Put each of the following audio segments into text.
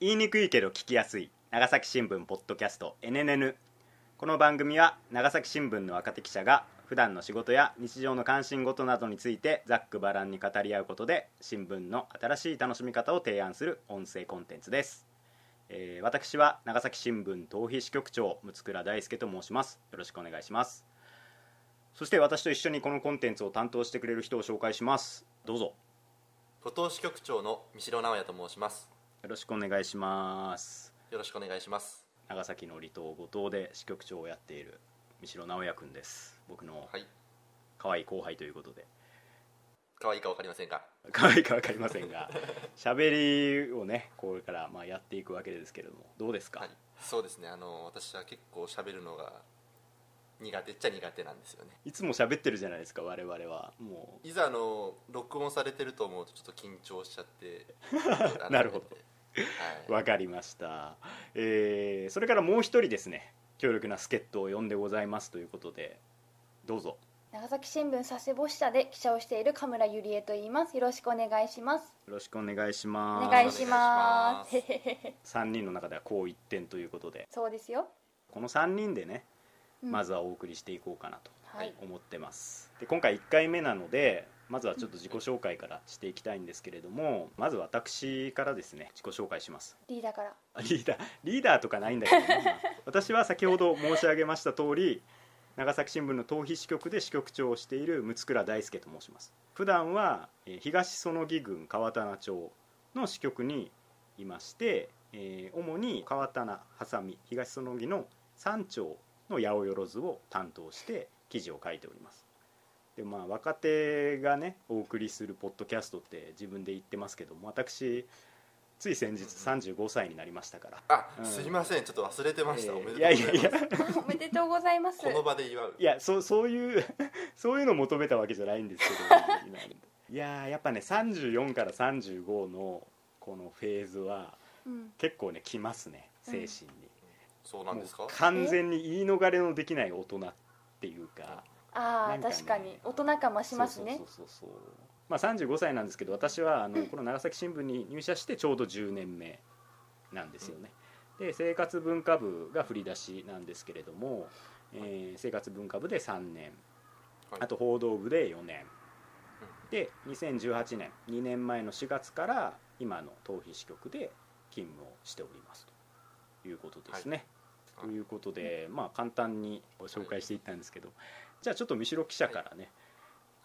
言いにくいけど聞きやすい。長崎新聞ポッドキャスト NNN この番組は長崎新聞の若手記者が普段の仕事や日常の関心事などについてざっくばらんに語り合うことで新聞の新しい楽しみ方を提案する音声コンテンツです、えー私は長崎新聞逃避支局長六倉大輔と申します。よろしくお願いします。そして私と一緒にこのコンテンツを担当してくれる人を紹介します。どうぞ。五島支局長の三城直也と申します。よろしくお願いします。よろしくお願いします。長崎の離島五島で支局長をやっている三城直也君です。僕のはい。可愛い後輩ということで。可愛いか分かりませんが可愛いか分かりませんが喋りをねこれからまあやっていくわけですけれどもどうですか、はい。そうですね。あの私は結構喋るのが苦手っちゃ苦手なんですよね。いつも喋ってるじゃないですか我々は。もいざあの録音されてると思うとちょっと緊張しちゃって。なるほどはい、う分かりました、えーそれからもう一人ですね。強力な助っ人を呼んでございますということで。どうぞ。長崎新聞佐世保支社で記者をしている神村ゆりえと言います。よろしくお願いします。よろしくお願いしおます。願いします。お願い3人の中ではこう一点ということで。そうですよ。この3人でねうん。まずはお送りしていこうかなとはい。思ってます。で今回1回目なのでまずはちょっと自己紹介からしていきたいんですけれどもまず私からですね自己紹介します。リーダーから。あリーダー。リーダーとかないんだけど、ね、まあ私は先ほど申し上げました通り長崎新聞の逃避支局で支局長をしている六倉大輔と申します。普段はえー東園木郡川棚町の支局にいまして、えー主に川棚波佐見東園木の3町の八百万を担当して記事を書いておりますでまあ若手がねお送りするポッドキャストって自分で言ってますけども私つい先日35歳になりましたから。あ、うん。すいません。ちょっと忘れてました、えーおめでとういやいやいやござますおめでとうございます。この場で祝ういやそうそういう そういうの求めたわけじゃないんですけど今いやーやっぱね34から35のこのフェーズはうん。結構ねきますね精神に、そうなんですか？完全に言い逃れのできない大人っていうかああ、確かに。大人感増しますね。そうそうそうそう。まあ35歳なんですけど私はあのこの長崎新聞に入社してちょうど10年目なんですよね、で生活文化部が振り出しなんですけれども、えー生活文化部で3年。はい。あと報道部で4年。で2018年2年前の4月から今の逃避支局で勤務をしております。ということですね、はい。ということで、まあ簡単にご紹介していったんですけど、じゃあちょっと三代記者からね、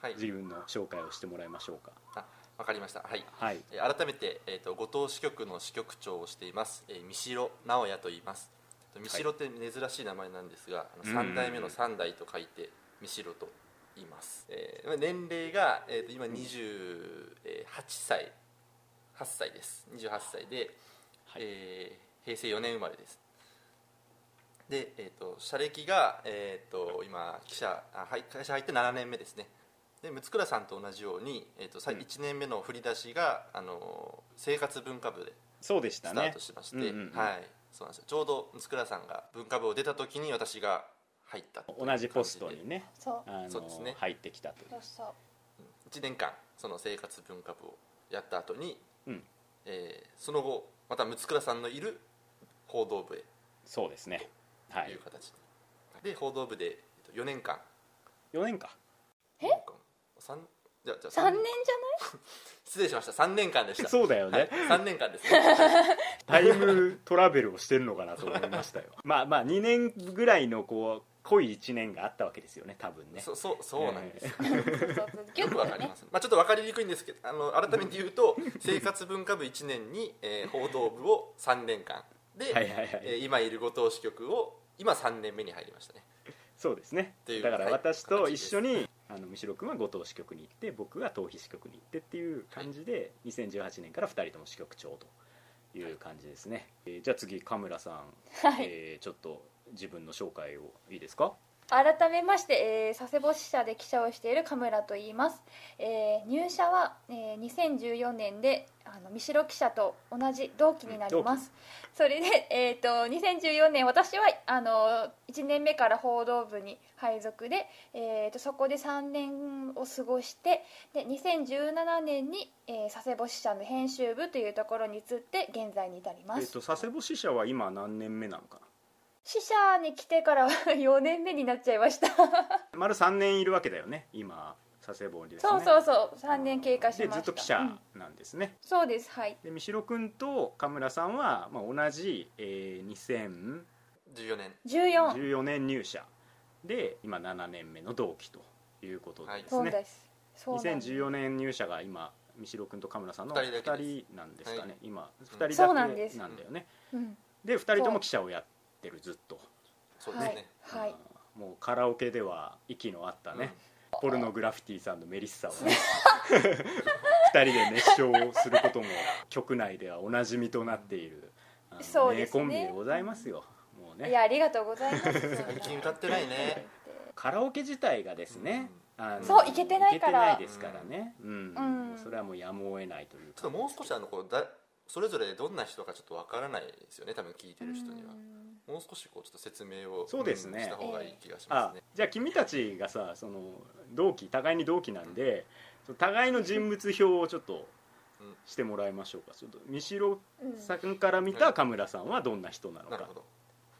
はい。自分の紹介をしてもらいましょうか。あわかりました。はい。はい。えー改めて、えー、と五島支局の支局長をしています、えー、三代直也と言います。三代って珍しい名前なんですが、あのうん。三代目の三代と書いて三代と言います、えーまあ年齢が、えー、と今28歳8歳です。28歳で、はい。えー平成4年生まれですで、えー、と社歴が、えー、と今記者あはい会社入って7年目ですね。で六倉さんと同じように、えーとさうん。1年目の振り出しがあの生活文化部でそうでしたね。スタートしまして、うんうんうん。はいそうなんですよ。ちょうど六倉さんが文化部を出た時に私が入った同じポストにねそう。ですね。入ってきたという。そうそう。1年間その生活文化部をやった後に、うん。えーその後また六倉さんのいる報道部へ。そうですね。はいとい。う形で、で報道部でえっと4年間。4年か。え？三じゃあじゃあ3年じ 失礼しました。3年間でした。そうだよね、はい、3年間ですね。タイムトラベルをしてるのかなと思いましたよ。まあまあ2年ぐらいのこう濃い1年があったわけですよね多分ね。そそうそうなんです、えゃないそうそうそうギュよくわかります、まあ、ちょっと分かりにくいんですけどあの改めて言うと生活文化部1年に、えー報道部を3年間。で、はいはいはい。えー今いる後藤支局を今3年目に入りましたね。そうですね。っていうだからはい私と一緒に、あの三代君は五島支局に行って僕が逃避支局に行ってっていう感じで、2018年から2人とも支局長という感じですね、えーじゃあ次神村さん、はい。えーちょっと自分の紹介をいいですか？改めまして、えー佐世保支社で記者をしている神村と言います、えー入社は、えー2014年であの三代記者と同じ同期になります。それで、えー、と2014年私はあの1年目から報道部に配属で、えー、とそこで3年を過ごしてで2017年に、えー佐世保支社の編集部というところに移って現在に至ります、えっと佐世保支社は今何年目なのか支社に来てから4 年目になっちゃいました。な 丸3年いるわけだよね今佐世保にですね。そうそうそう3年経過しでました。ずっと記者うんなんですね、そうですはい。で三代君と神村さんは、まあ、同じ、えー14年。14 2014年入社。で今7年目の同期ということですね、そうです。そうです。2014年入社が今三代君と神村さんの2二人だけです。人なんですかね、はい。今2人そうだけなんですなんだよねうん。で2人とも記者をやってるずっと。そうですね、はい、はい、あーもうカラオケでは息の合ったね、ポルノグラフィティさんのメリッサをね。2 人で熱唱することも局内ではおなじみとなっているそうですね。名コンビでございますよ。もうね。いやありがとうございます。最近歌ってないね。カラオケ自体がですね、あのそう行けてないから。行けてないですからね、うん。うん。それはもうやむを得ないというか。ちょっともう少しあのこうだそれぞれどんな人かちょっとわからないですよね多分聞いてる人にはもう少しこうちょっと説明をそうですね。んした方がいい気がしまあすね、じゃあ君たちがさその同期互いに同期なんで互いの人物表をちょっとうんしてもらいましょうか。ちょっと三代うんさんから見た神村さんはどんな人なのか。なるほど。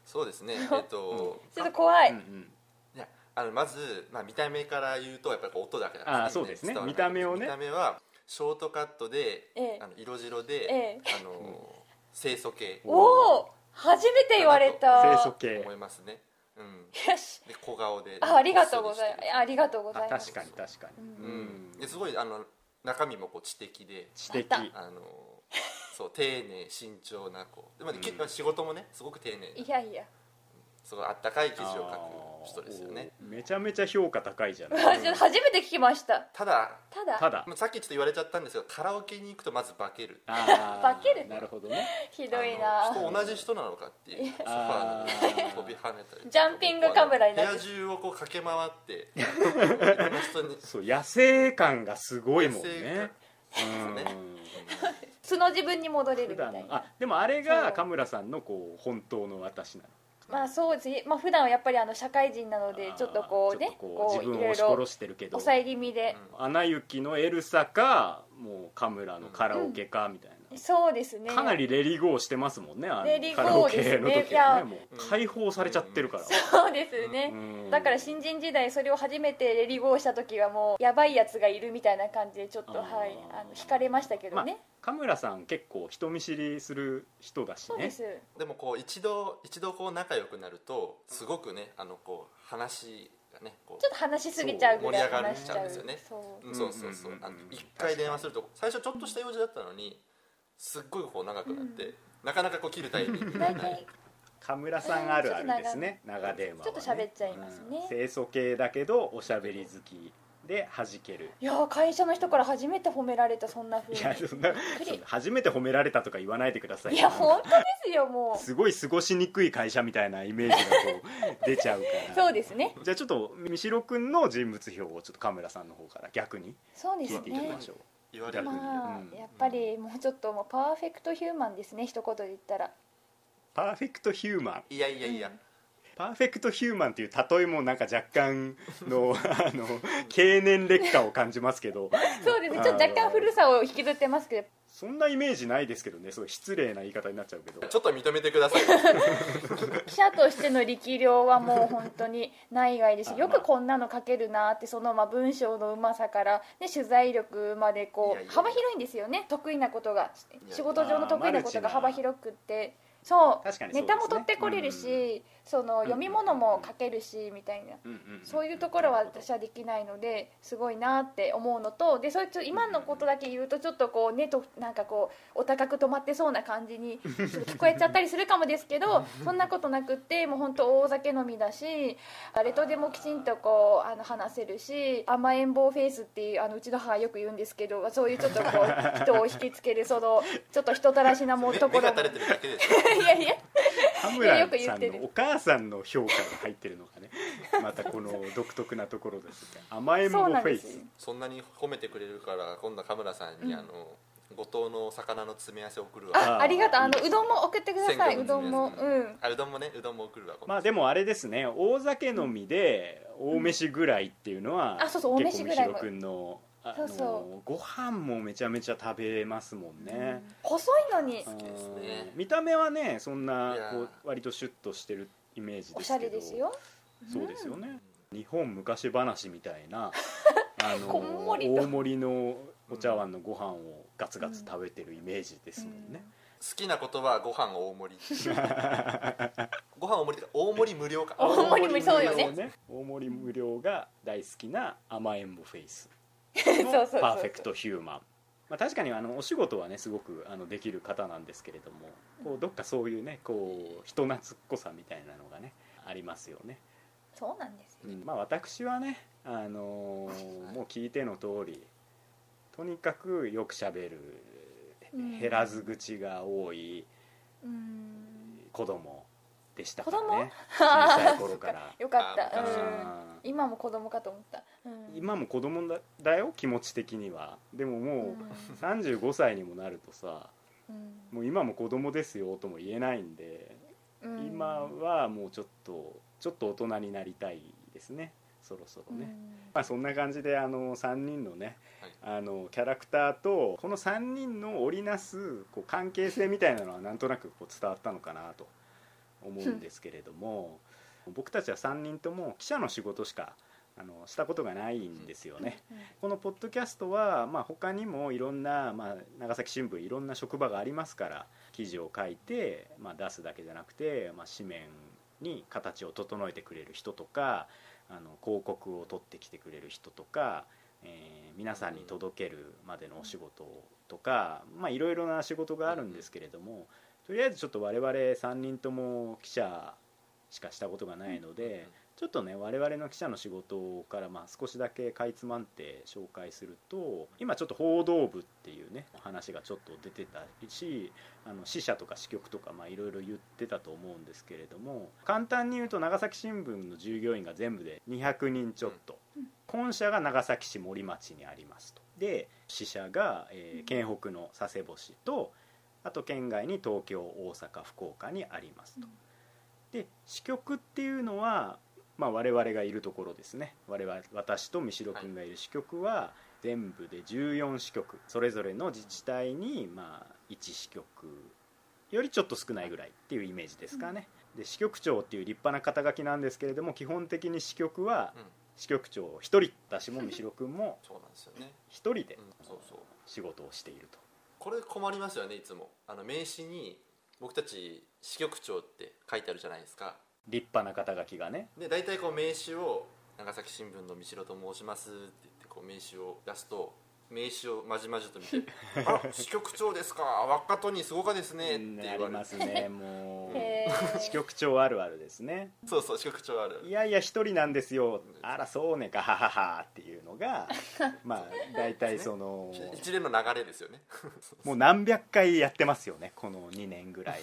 そうですね。えっと、ちょっと怖い、うんうん。いやあのまず、まあ、見た目から言うとやっぱり音だけだとあーそうですね。見た目をね。見た目はショートカットで、ええ。あの色白で、ええ。あの清楚系。おお初めて言われた。清楚系。思いますね、うん、よし。で小顔で。あありがとうございます。ありがとうござあいます。確かに確かに、ううん。ですごいあの中身もこう知的で。知的。あのそう丁寧慎重な子。で、まあうん。結構仕事もねすごく丁寧な。いやいやすごいあったかい記事を書く人ですよね。めちゃめちゃ評価高いじゃない。私 初めて聞きました。ただただ。ただ。まあさっきちょっと言われちゃったんですがカラオケに行くとまず化ける。化ける。なるほどね。ひどいあなの人同じ人なのかっていう。ソファあーーに飛び跳ねたりジャンピングカメラになって部屋中をこう駆け回ってそう野生感がすごいもん野生ねうんね素の自分に戻れる普みたいなあでもあれが神村さんのこう本当の私なのまあそうですね。まあ普段はやっぱりあの社会人なのでちょっとこうねこう自分を押し殺してるけど。抑え気味で、「アナ雪」のエルサかもう神村のカラオケかみたいな、そうですね。かなりレリゴーしてますもんねあのレリゴーカラオケのですね時いやはねもう。解放されちゃってるから、そうですね、うん。だから新人時代それを初めてレリゴーした時はもうやばいやつがいるみたいな感じでちょっとあー。はいあの惹かれましたけどね、神村さん結構人見知りする人だしね。そうです。でもこう一度一度こう仲良くなるとすごくねあのこう話がねこうちょっと話しすぎちゃうぐらいそう盛り上がっ話しちゃうちゃうんですよね。そう。うんそうそうそう。うんうんうんうんあの一回電話すると最初ちょっとした用事だったのにすっごいこう長くなって、なかなかこう切るタイミング。がない神村さんあるあるですね長電話は、ね、ちょっと喋っちゃいますね。うん。清楚系だけどおしゃべり好きで弾ける。いやー会社の人から初めて褒められたそんなふういにやそんな初めて褒められたとか言わないでくださいいや本当ですよもすごい過ごしにくい会社みたいなイメージがこう出ちゃうから。うそうですね。じゃあちょっと三代君の人物表をちょっと神村さんの方から逆にそうです聞いていきねましょう、言われる、まあ、うん。やっぱりもうちょっともうパーフェクトヒューマンですね一言で言ったら。パーフェクトヒューマン。いやいやいや、パーフェクトヒューマンっていう例えもなんか若干の あの経年劣化を感じますけど。そうですね。ちょっと若干古さを引きずってますけどそんなイメージないですけどね。すごい失礼な言い方になっちゃうけど。ちょっと認めてください。記者としての力量はもう本当に内外です。あよくこんなの書けるなってそのまあ文章のうまさから、ね、取材力までこいやいうや。幅広いんですよね。得意なことが。や仕事上の得意なことが幅広くってそう。確かにそうですね。ネタも取ってこれるし、その読み物も書けるしみたいな。うんうんうん。そういうところは私はできないのですごいなって思うのとでそいつ今のことだけ言うとちょっとこうねとなんかこうお高く止まってそうな感じに ちょっと聞こえちゃったりするかもですけどそんなことなくってもう本当大酒飲みだし誰とでもきちんとこうあの話せるし甘えん坊フェイスっていうあのうちの母がよく言うんですけどそういうちょっとこう人を引きつけるそのちょっと人たらしなもうところも いやいや田村さんく言ってるのお母さんの評価が入ってるのがね。またこの独特なところですね。甘えん坊フェイス。そんなに褒めてくれるから今度はカムラさんに、うん。あの五島の魚の詰め合わせ送るわ。あありがとう。あのうどんも送ってください。うどんも。うん。あうどんもねうどんも送るわまあでもあれですね。大酒飲みで大飯ぐらいっていうのは、あそうそう大飯ぐらいも。結構みひろくんのあそうそのご飯もめちゃめちゃ食べますもんね、細いのに。好きですね。うん見た目はねそんなこう割とシュッとしてるイメージですけど。おしゃれですよ。そうですよね、日本昔話みたいな あのこんもりと。大盛りのお茶碗のご飯をガツガツ食べてるイメージですもんね、好きな言葉はご飯大盛り。ご飯大盛りって大盛り無料か。大盛り無料そうよね。大盛り無料大盛り無料が大好きな甘えん坊フェイスそうそうパーフェクトヒューマン。まあ、確かにあのお仕事はねすごくあのできる方なんですけれどもこうどっかそういうねこう人懐っこさみたいなのがねありますよね、そうなんですよ。うん。まあ私はね、あのー もう聞いての通りとにかくよくしゃべる。うん。減らず口が多いうん。子供でしたから子供？ね小さい頃から。よかった。うん。今も子供かと思った。うん。今も子供だだよ気持ち的には。でももう35歳にもなるとさうん。もう今も子供ですよとも言えないんで、うん。今はもうちょっとちょっと大人になりたいですね。そろそろね、まあ、そんな感じであの3人のね、あのキャラクターとこの3人の織りなすこう関係性みたいなのはなんとなくこう伝わったのかなと思うんですけれども僕たちは3人とも記者の仕事しかあのしたことがないんですよね。うんこのポッドキャストは、まあ、他にもいろんな、まあ、長崎新聞いろんな職場がありますから記事を書いて、まあ、出すだけじゃなくて、まあ、紙面に形を整えてくれる人とかあの広告を取ってきてくれる人とか、えー皆さんに届けるまでのお仕事とか、まあ、いろいろな仕事があるんですけれどもとりあえずちょっと我々3人とも記者しかしたことがないので。ちょっとね我々の記者の仕事からまあ少しだけかいつまんで紹介すると今ちょっと報道部っていうね話がちょっと出てたしあの支社とか支局とかまあいろいろ言ってたと思うんですけれども簡単に言うと長崎新聞の従業員が全部で200人ちょっと、うん。本社が長崎市森町にありますと。で支社が、えー県北の佐世保市とあと県外に東京大阪福岡にありますと。で支局っていうのは、まあ、我々がいるところですね。我々私と三代君がいる支局は全部で14支局。それぞれの自治体に、まあ、1支局よりちょっと少ないぐらいっていうイメージですかね、で支局長っていう立派な肩書きなんですけれども基本的に支局はうん。支局長1人私も三代君もそうなんですよね、1人で仕事をしているとこれ困りますよねいつも。あの名刺に僕たち支局長って書いてあるじゃないですか。立派な肩書きがね。で大体こう名刺を長崎新聞の三代と申しますって言ってこう名刺を出すと名刺をまじまじと見て「あ支局長ですか。若戸にすごかですね」ってうん言われますねもう 支局長あるあるですね。そうそう支局長あるいやいや一人なんですよ。あらそうねかはははっていうのが まあ大体その一連の流れですよね。もう何百回やってますよねこの2年ぐらいね。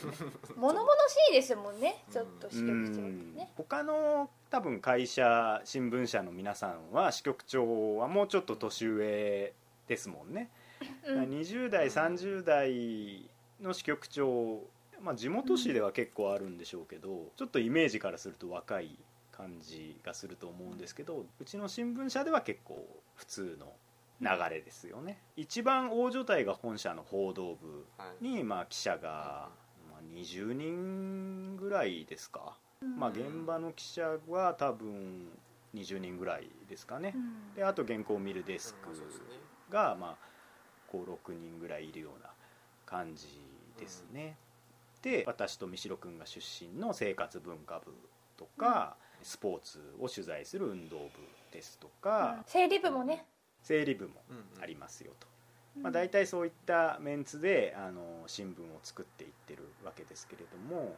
物々しいですもんねちょっと支局長ってね。他の多分会社新聞社の皆さんは支局長はもうちょっと年上ですもんね、うん。20代30代の支局長、まあ、地元紙では結構あるんでしょうけど、ちょっとイメージからすると若い感じがすると思うんですけどうちの新聞社では結構普通の流れですよね。一番大所帯が本社の報道部はい。に、まあ、記者が、まあ、20人ぐらいですか、まあ、現場の記者は多分20人ぐらいですかね、うん。であと原稿を見るデスクが、まあ、56人ぐらいいるような感じですね、で私と三代君が出身の生活文化部とか、スポーツを取材する運動部ですとか、整理部もね。整理部もありますよと、まあ、大体そういったメンツであの新聞を作っていってるわけですけれども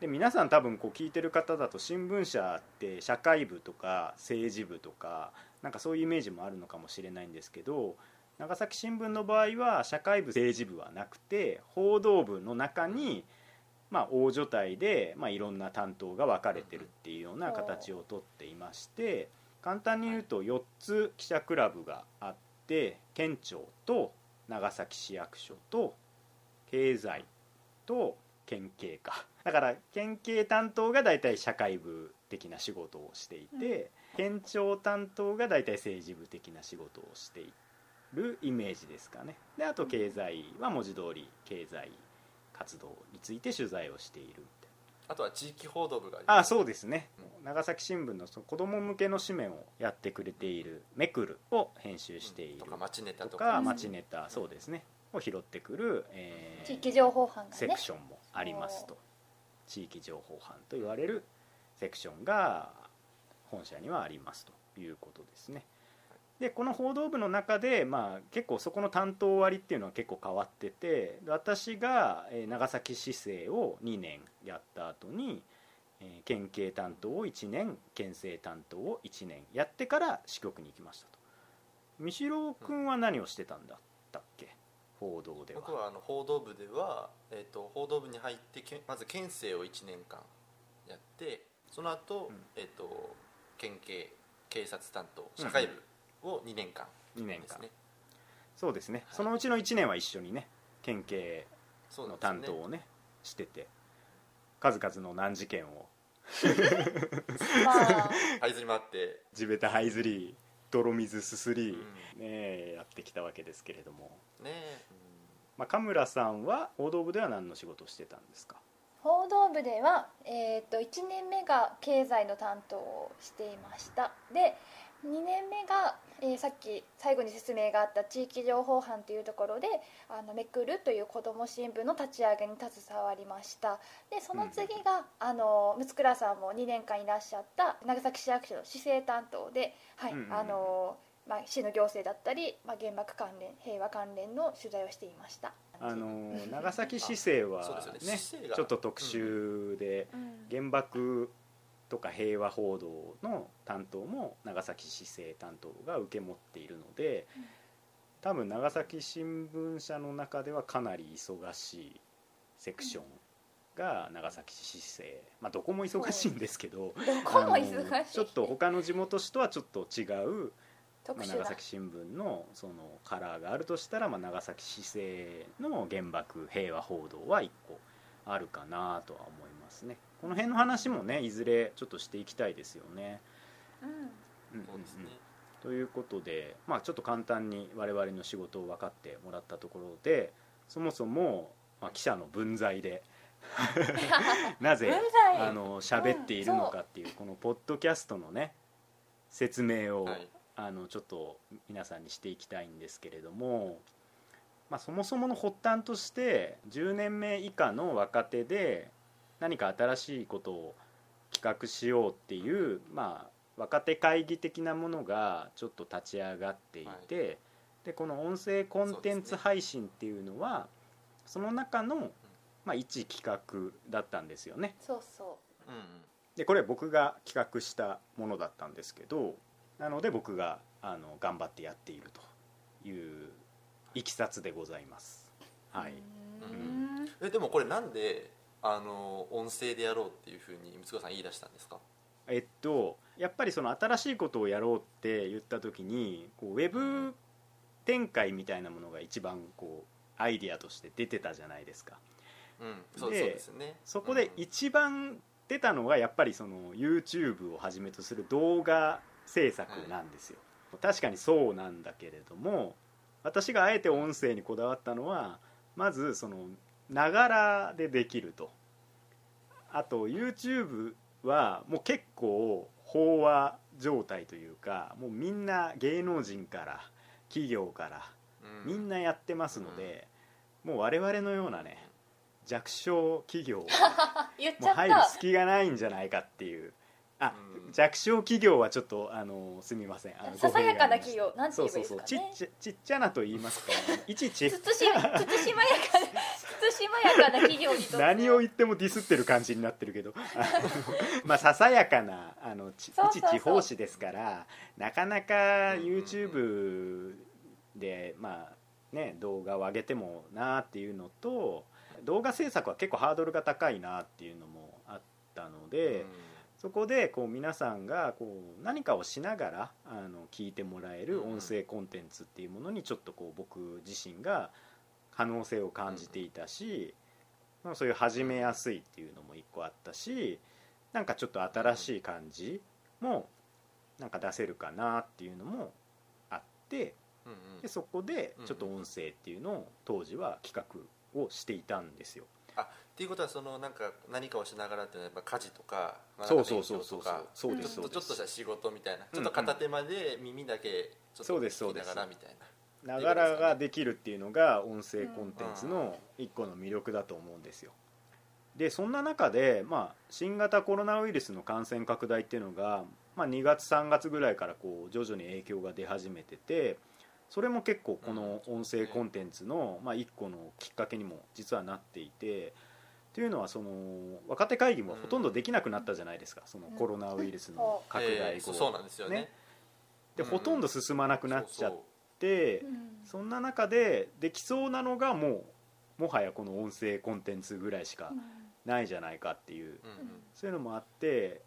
で皆さん多分こう聞いてる方だと新聞社って社会部とか政治部とかなんかそういうイメージもあるのかもしれないんですけど長崎新聞の場合は社会部政治部はなくて報道部の中に、まあ、大所帯で、まあ、いろんな担当が分かれてるっていうような形をとっていまして簡単に言うと4つ記者クラブがあって県庁と長崎市役所と経済と県警か。だから県警担当が大体社会部的な仕事をしていて、県庁担当が大体政治部的な仕事をしているイメージですかね。であと経済は文字通り経済活動について取材をしているみたいあとは地域報道部がああますそうですね、長崎新聞のその子供向けの紙面をやってくれている「めくる」を編集しているとか町ネタととかか町ネタそうですね。を拾ってくる、えー地域情報班がね。セクションもありますと。地域情報班と言われるセクションが本社にはありますということですねでこの報道部の中で、まあ、結構そこの担当割っていうのは結構変わってて私がえー長崎市政を2年やった後にえー県警担当を1年県政担当を1年やってから支局に行きましたと。三代君は何をしてたんだったっけ？報道では。僕はあの報道部では、えー、と報道部に入ってけまず県政を1年間やってその後、うん。えー、と県警警察担当社会部を2年間。2年間。そうですね、はい。そのうちの1年は一緒にね県警の担当をねしてて数々の難事件を。まあ。這いずり回って、地べた這いずり泥水すすり、うん。ねえやってきたわけですけれども、ね。えまあ、神村さんは報道部では何の仕事をしてたんですか？報道部では、えー、と1年目が経済の担当をしていました。で2年目が、えーさっき最後に説明があった地域情報班というところで「あのめくる」という子ども新聞の立ち上げに携わりました。でその次が、あの六倉さんも2年間いらっしゃった長崎市役所の市政担当で、はいうんうんうん。あのまあ、市の行政だったり、まあ、原爆関連平和関連の取材をしていました。あの長崎市政はそうですよね。ねちょっと特殊で、うん。原爆とか平和報道の担当も長崎市政担当が受け持っているのでうん多分長崎新聞社の中ではかなり忙しいセクションが長崎市政、まあ、どこも忙しいんですけどどこもあ忙しい。のちょっと他の地元紙とはちょっと違う、まあ、長崎新聞のそのカラーがあるとしたら、まあ、長崎市政の原爆平和報道は1個あるかなとは思いますね。この辺の話もねいずれちょっとしていきたいですよね。うん。うん。うんうんそうですね、ということで、まあ、ちょっと簡単に我々の仕事を分かってもらったところでそもそも、まあ、記者の分際で なぜあの喋っているのかっていうこのポッドキャストのね説明を、はい。あのちょっと皆さんにしていきたいんですけれども、まあ、そもそもの発端として10年目以下の若手で何か新しいことを企画しようっていう、まあ、若手会議的なものがちょっと立ち上がっていて、でこの音声コンテンツ配信っていうのはその中の、まあ、一企画だったんですよね。そうそうんうんでこれ僕が企画したものだったんですけどなので僕があの頑張ってやっているといういきさつでございます。う。はい、うん。えでもこれなんであの音声でやろうっていうふうに六川さん言い出したんですか？えっとやっぱりその新しいことをやろうって言った時にこうウェブ展開みたいなものが一番こうアイディアとして出てたじゃないですか。うん。そうですね。そこでうん。一番出たのがやっぱりその YouTube をはじめとする動画制作なんですよ、確かにそうなんだけれども私があえて音声にこだわったのはまずそのながらでできると。あと YouTube はもう結構飽和状態というかもうみんな芸能人から企業からうん。みんなやってますので、もう我々のようなね弱小企業 もう入るた隙がないんじゃないかっていうあ、うん。弱小企業はちょっとあのすみません。あのささやかな企業なんてそう言えばそいういですかね。そうちっちゃちっちゃなと言いますか。いちいちつつしまやかな つつしまやかな企業にとって何を言ってもディスってる感じになってるけど。まあささやかなあのちそうそうそう。一地方紙ですからなかなか YouTube でまあね動画を上げてもなっていうのと動画制作は結構ハードルが高いなっていうのもあったので、うんそこでこう皆さんがこう何かをしながらあの聞いてもらえる音声コンテンツっていうものにちょっとこう僕自身が可能性を感じていたし、まあ、そういう始めやすいっていうのも一個あったしなんかちょっと新しい感じもなんか出せるかなっていうのもあってうんうん。でそこでちょっと音声っていうのを当時は企画をしていたんですよ。っていうことはそのなんか何かをしながらっていうのはやっぱ家事とかまあそうそうそうそうそう。でちょっとちょっとした仕事みたいなうんちょっと片手間で耳だけちょっとそうですそう聞きなですがらみたいな。ながらができるっていうのが音声コンテンツの一個の魅力だと思うんですよ。でそんな中で、まあ、新型コロナウイルスの感染拡大っていうのが、まあ、2月3月ぐらいからこう徐々に影響が出始めててそれも結構この音声コンテンツの、まあ、一個のきっかけにも実はなっていてというのはその若手会議もほとんどできなくなったじゃないですか。そのコロナウイルスの拡大後。えーそうなんですよね。ね。でうん。ほとんど進まなくなっちゃっそうてう。んそんな中でできそうなのがもうもはやこの音声コンテンツぐらいしかないじゃないかっていう。そういうのもあって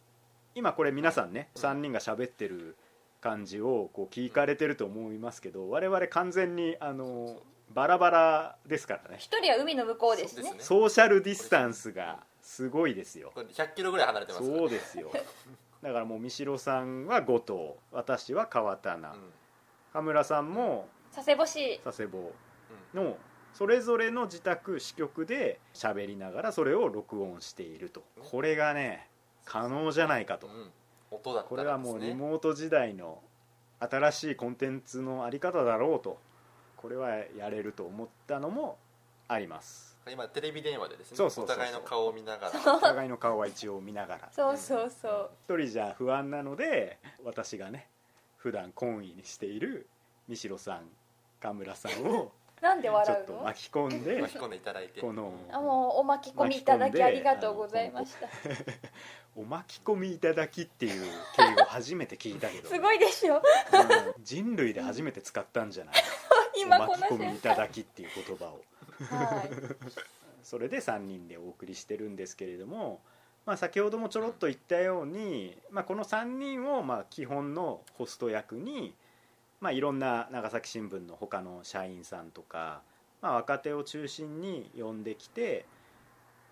今これ皆さんね3人が喋ってる感じをこう聞かれてると思いますけど我々完全にあのバラバラですからね。一人は海の向こうですね。そうですね。ソーシャルディスタンスがすごいですよ。これ100キロぐらい離れてますから。そうですよ。だからもう三代さんは後藤私は川棚うん。羽村さんも佐世保市。佐世保のそれぞれの自宅支局で喋りながらそれを録音していると。これがね可能じゃないかと。うん。うん音だったこれはもうリモート時代の新しいコンテンツのあり方だろうとこれはやれると思ったのもあります。今テレビ電話でですねそうそうそうそう。お互いの顔を見ながら。お互いの顔は一応見ながら。そうそうそう。一人じゃ不安なので私がね普段懇意にしている三代さん神村さんをなんでちょっと笑うの巻き込んで巻き込んでいただいて。このあもうお巻き込みいただきありがとうございました。お巻き込みいただきっていう敬語初めて聞いたけど、すごいでしょ。うん。人類で初めて使ったんじゃない今おこの瞬巻き込みいただきっていう言葉を。間はい。それで3人でお送りしてるんですけれども、まあ、先ほどもちょろっと言ったように、まあ、この3人をまあ基本のホスト役に、まあ、いろんな長崎新聞の他の社員さんとか、まあ、若手を中心に呼んできて、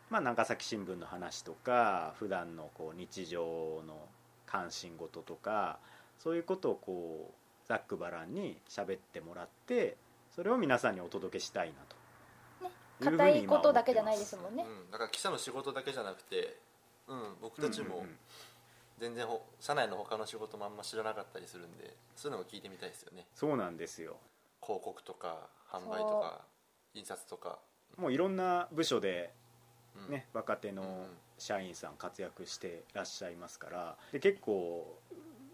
まあ、長崎新聞の話とか普段のこう日常の関心事とかそういうことをこうざっくばらんに喋ってもらってそれを皆さんにお届けしたいなと。硬い今ことだけじゃないですもんね。うん、だから記者の仕事だけじゃなくて、うん、僕たちも全然ほ社内の他の仕事もあんま知らなかったりするんでそういうのも聞いてみたいですよね。そうなんですよ。広告とか販売とか印刷とか、もういろんな部署でうん。ね、若手の社員さん活躍してらっしゃいますからで結構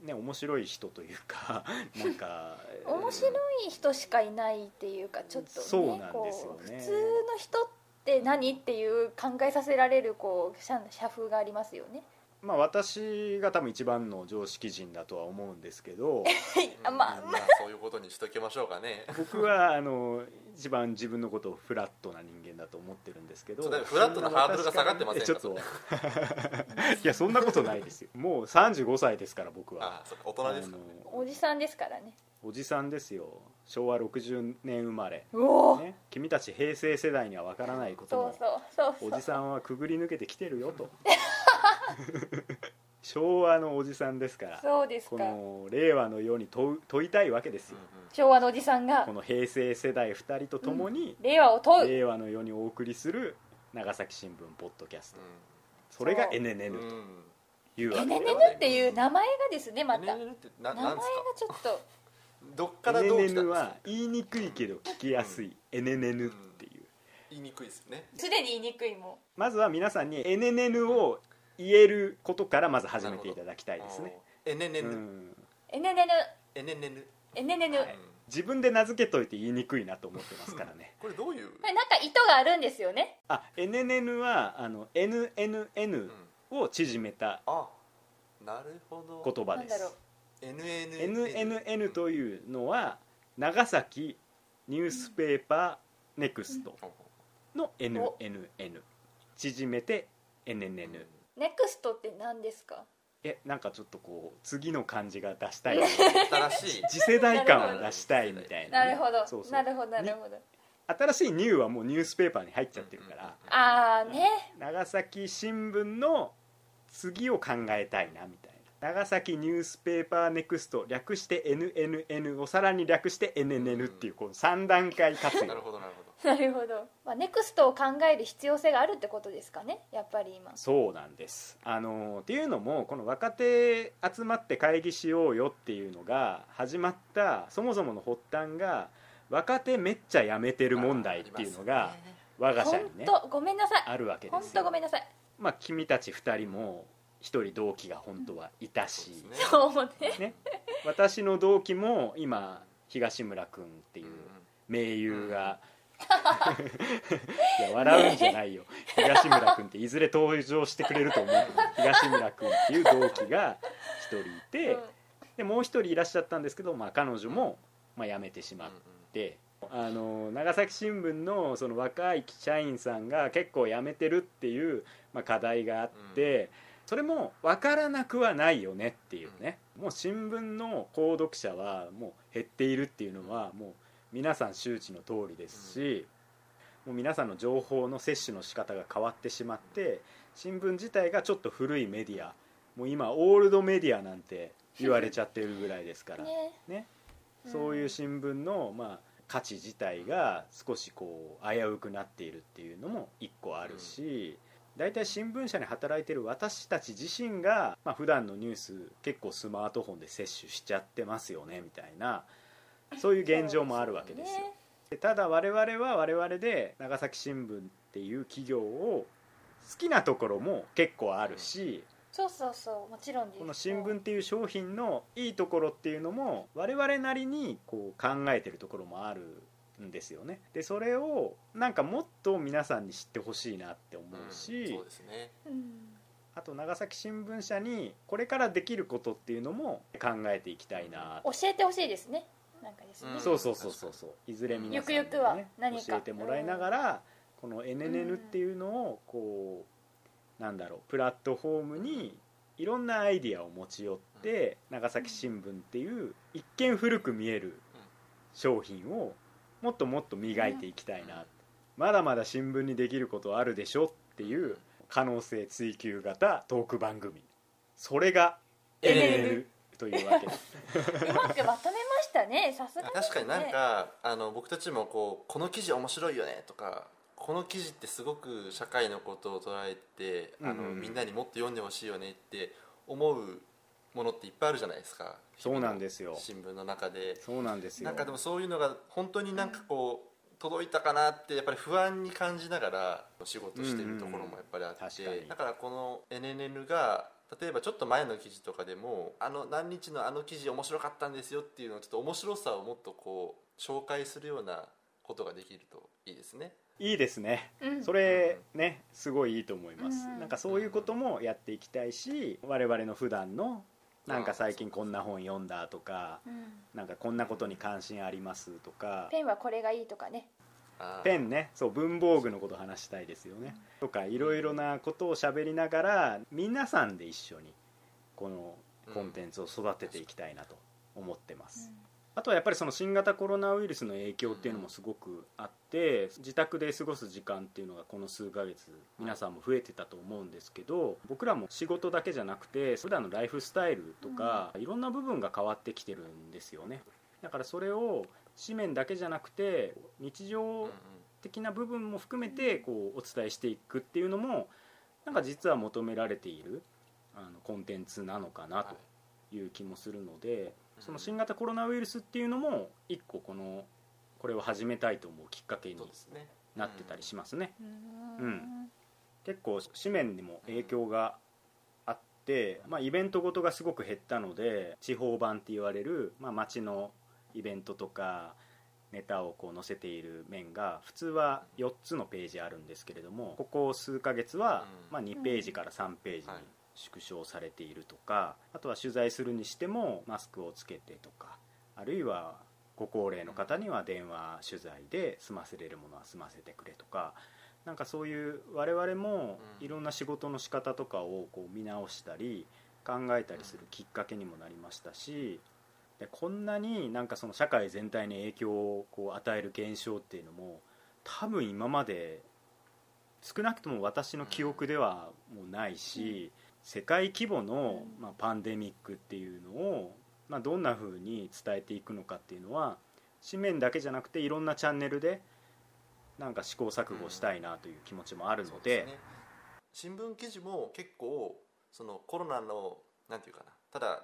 ね面白い人というか なんか面白い人しかいないっていうかちょっとねそうなんですよね。普通の人って何っていう考えさせられるこう社社風がありますよねまあ私が多分一番の常識人だとは思うんですけど あまあうんそういうことにしときましょうかね。僕はあの一番自分のことをフラットな人間だと思ってるんですけどフラットなハードルが下がってませんか？ちょっと いやそんなことないですよ。もう35歳ですから僕は。ああそうか大人ですかあのおじさんですからね。おじさんですよ昭和60年生まれ、ね、君たち平成世代には分からないこともそうそうそうそう。おじさんはくぐり抜けてきてるよと。昭和のおじさんですからこそうですか。の令和のように問う問いたいわけですよ、昭和のおじさんが。この平成世代2人とともに、令和を問う。令和の世にお送りする長崎新聞ポッドキャスト。うそれが NNN とんうん。いうわけエネネでございます。ヌっていう名前がですねまた。名前がちょっとどっからどう来た？ん NNN ですかは言いにくいけど聞きやすい。NNN っていう。言いにくいですね。すでに言いにくいもまずは皆さんに NNN を言えることからまず始めていただきたいですね、えねねぬうん、エネネヌ。えねねぬエネネヌ、はい。こ自分で名付けといて言いにくいなと思ってますからね。これどういう？れなんか意図があるんですよね。あ NNN はあの NNN を縮めたあなるほど。言葉でなんだろう。す NNN NNN というのは長崎ニュースペーパーネクストの NNN 縮めて NNN ネクストって何ですか？えなんかちょっとこう次の感じが出したい。新しい。次世代感を出したいみたいな。ね、なるほど。そうそう。なるほどなるほど。新しいニューはもうニュースペーパーに入っちゃってるから、ああね。長崎新聞の次を考えたいなみたいな長崎ニュースペーパーネクスト略して NNN をさらに略して NNN っていうこの3段階活なる用ほどなるほど。なるほど、まあ、ネクストを考える必要性があるってことですかねやっぱり今。そうなんです。あのっていうのもこの若手集まって会議しようよっていうのが始まったそもそもの発端が若手めっちゃ辞めてる問題っていうのが我が社本にね当ごめんなさい。あるわけで本すよ。当ごめんなさい。まあ君たち2人も1人同期が本当はいたし、そうね。そうね。ね、私の同期も今東村君っていう名優が、いや笑うんじゃないよ。東村君っていずれ登場してくれると思うけど東村君っていう同期が1人いて、でもう1人いらっしゃったんですけど、まあ、彼女も、まあ、辞めてしまって、あの長崎新聞のその若い社員さんが結構辞めてるっていう、まあ、課題があって、それも分からなくはないよねっていうね、もう新聞の購読者はもう減っているっていうのはもう皆さん周知の通りですし、もう皆さんの情報の摂取の仕方が変わってしまって新聞自体がちょっと古いメディアもう今オールドメディアなんて言われちゃってるぐらいですから、ね。ね、そういう新聞の、まあ、価値自体が少しこう危うくなっているっていうのも一個あるし、大体新聞社に働いてる私たち自身が、まあ普段のニュース結構スマートフォンで摂取しちゃってますよねみたいなそういう現状もあるわけですよ。ねでただ我々は我々で長崎新聞っていう企業を好きなところも結構あるし、そうそうそうもちろんこの新聞っていう商品のいいところっていうのも我々なりにこう考えてるところもあるんですよね。でそれをなんかもっと皆さんに知ってほしいなって思うし、そうですね。うん。あと長崎新聞社にこれからできることっていうのも考えていきたいな教えてほしいですね。なんかですね、うん。そうそうそうそうそう。いずれ皆さんに、ね、ゆくゆくは何か。教えてもらいながら、この NNN っていうのをこうなんだろうプラットフォームにいろんなアイディアを持ち寄って、長崎新聞っていう一見古く見える商品をもっともっと磨いていきたいな、まだまだ新聞にできることあるでしょっていう可能性追求型トーク番組。それが NNN というわけ。ですうまくまとめましたね。さすがね。確かになんかあの僕たちもこうこの記事面白いよねとかこの記事ってすごく社会のことを捉えてあの、うんうんうん。みんなにもっと読んでほしいよねって思うものっていっぱいあるじゃないですか。そうなんですよ。新聞の中で。そうなんですよ。なんかでもそういうのが本当になんかこう届いたかなってやっぱり不安に感じながらお仕事してるところもやっぱりあって、うんうん確かに。だからこの NNN が例えばちょっと前の記事とかでもあの何日のあの記事面白かったんですよっていうのをちょっと面白さをもっとこう紹介するようなことができるといいですね。いいですね。うん。それねすごいいいと思います、うん。なんかそういうこともやっていきたいし我々の普段のなんか最近こんな本読んだとかうん。なんかこんなことに関心ありますとか。ペンはこれがいいとかね。ペンね。そう文房具のこと話したいですよね。とかいろいろなことを喋りながら皆さんで一緒にこのコンテンツを育てていきたいなと思ってます、あとはやっぱりその新型コロナウイルスの影響っていうのもすごくあって自宅で過ごす時間っていうのがこの数ヶ月皆さんも増えてたと思うんですけど僕らも仕事だけじゃなくて普段のライフスタイルとかいろんな部分が変わってきてるんですよね。だからそれを紙面だけじゃなくて日常的な部分も含めてこうお伝えしていくっていうのもなんか実は求められているあのコンテンツなのかなという気もするので、その新型コロナウイルスっていうのも一個このこれを始めたいと思うきっかけになってたりしますね、ううん。結構紙面にも影響があって、まあ、イベントごとがすごく減ったので地方版って言われる、まあ、街のイベントとかネタをこう載せている面が普通は4つのページあるんですけれどもここ数ヶ月は、うん。まあ、2ページから3ページにはい縮小されているとかあとは取材するにしてもマスクをつけてとかあるいはご高齢の方には電話取材で済ませれるものは済ませてくれとかなんかそういう我々もうん。いろんな仕事の仕方とかをこう見直したり考えたりするきっかけにもなりましたしでこんなになんかその社会全体に影響をこう与える現象っていうのも多分今まで少なくとも私の記憶ではもうないし、世界規模の、うん。まあ、パンデミックっていうのを、まあ、どんな風に伝えていくのかっていうのは紙面だけじゃなくていろんなチャンネルでなんか試行錯誤したいなという気持ちもあるので,、そうすね。新聞記事も結構そのコロナのなんていうかなただ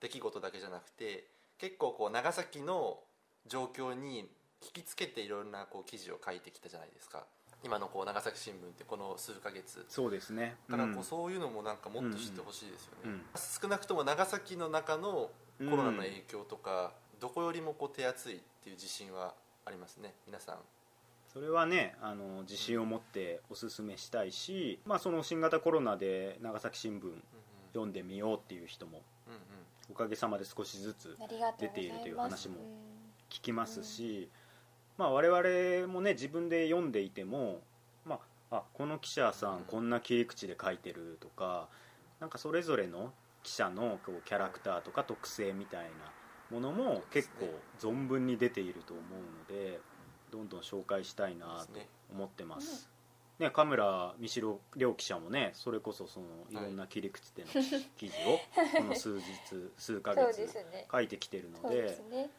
出来事だけじゃなくて結構こう長崎の状況に聞きつけていろんなこう記事を書いてきたじゃないですか今のこう長崎新聞ってこの数ヶ月。そうですね。だからこううん。そういうのもなんかもっと知ってほしいですよね、うんうん。少なくとも長崎の中のコロナの影響とか、どこよりもこう手厚いっていう自信はありますね皆さん。それはねあの自信を持っておすすめしたいし、まあ、その新型コロナで長崎新聞うんうん。読んでみようっていう人もうんうん。おかげさまで少しずつ出ているという話もうん聞きますし、まあ、我々もね自分で読んでいても、まあ、あこの記者さうん。んこんな切り口で書いてるとかなんかそれぞれの記者のこうキャラクターとか特性みたいなものも結構存分に出ていると思うのでどんどん紹介したいなと思ってます。ね、カムラ三代亮記者もねそれこそそのい。ろんな切り口での 記事をこの数日数ヶ月書いてきてるのでね。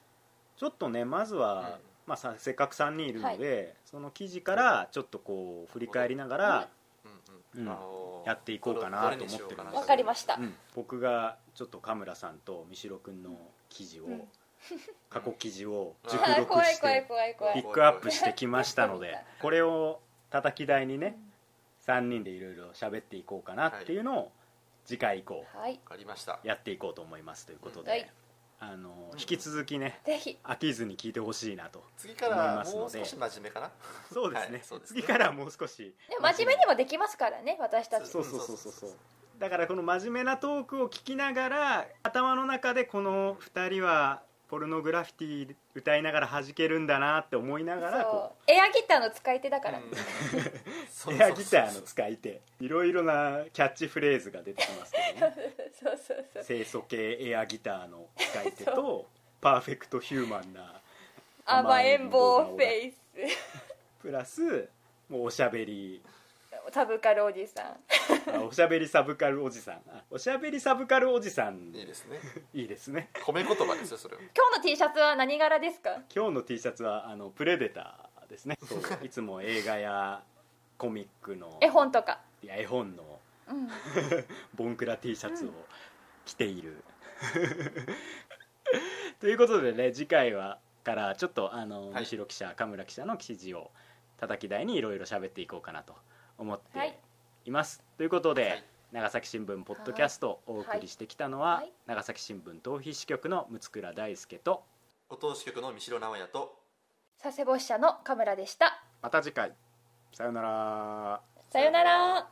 ちょっとねまずは、うんまあ、させっかく3人いるので、その記事からちょっとこう振り返りながら、うん。うん。やっていこうかなと思ってるしようかな。わかりました、うん。僕がちょっとカムラさんと三代君の記事を、うん。過去記事をうん熟あー読怖い怖いして怖い怖い。ピックアップしてきましたのでこれを叩き台にね3人でいろいろ喋っていこうかなっていうのを次回以降はい。わかりました。やっていこうと思いますということで、はいあの引き続きねぜひ。飽きずに聞いてほしいなと次か思いらますので。もう少し真面目かな？そうですね,、はいそうですね。次からはもう少し。でも真面目にもできますからね私たち。そうそうそうそう。そうだからこの真面目なトークを聞きながら頭の中でこの2人はポルノグラフィティ歌いながら弾けるんだなって思いながらこそう。エアギターの使い手だから、うん。エアギターの使い手。いろいろなキャッチフレーズが出てきますけどね。そうそうそう。清楚系エアギターの使い手とパーフェクトヒューマンな甘えん坊フェイプラスもうおしゃべりスサブカルおじさん。あおしゃべりサブカルおじさん。あおしゃべりサブカルおじさん。いいですね。いいですね。褒め言葉ですよそれは。今日の T シャツは何柄ですか？今日の T シャツはあのプレデターですね。そういつも映画やコミックの絵本とか。いや絵本のうん。ボンクラ T シャツを着ている、ということでね次回はからちょっとあの、はい。西野記者神村記者の記事を叩き台にいろいろ喋っていこうかなと思ってはい。います、ということで、はい。長崎新聞ポッドキャストをお送りしてきたのは、はい。長崎新聞逃避支局の六倉大輔とご当支局の三代直哉と佐世保支社のカムラでした。また次回。さようなら。さよなら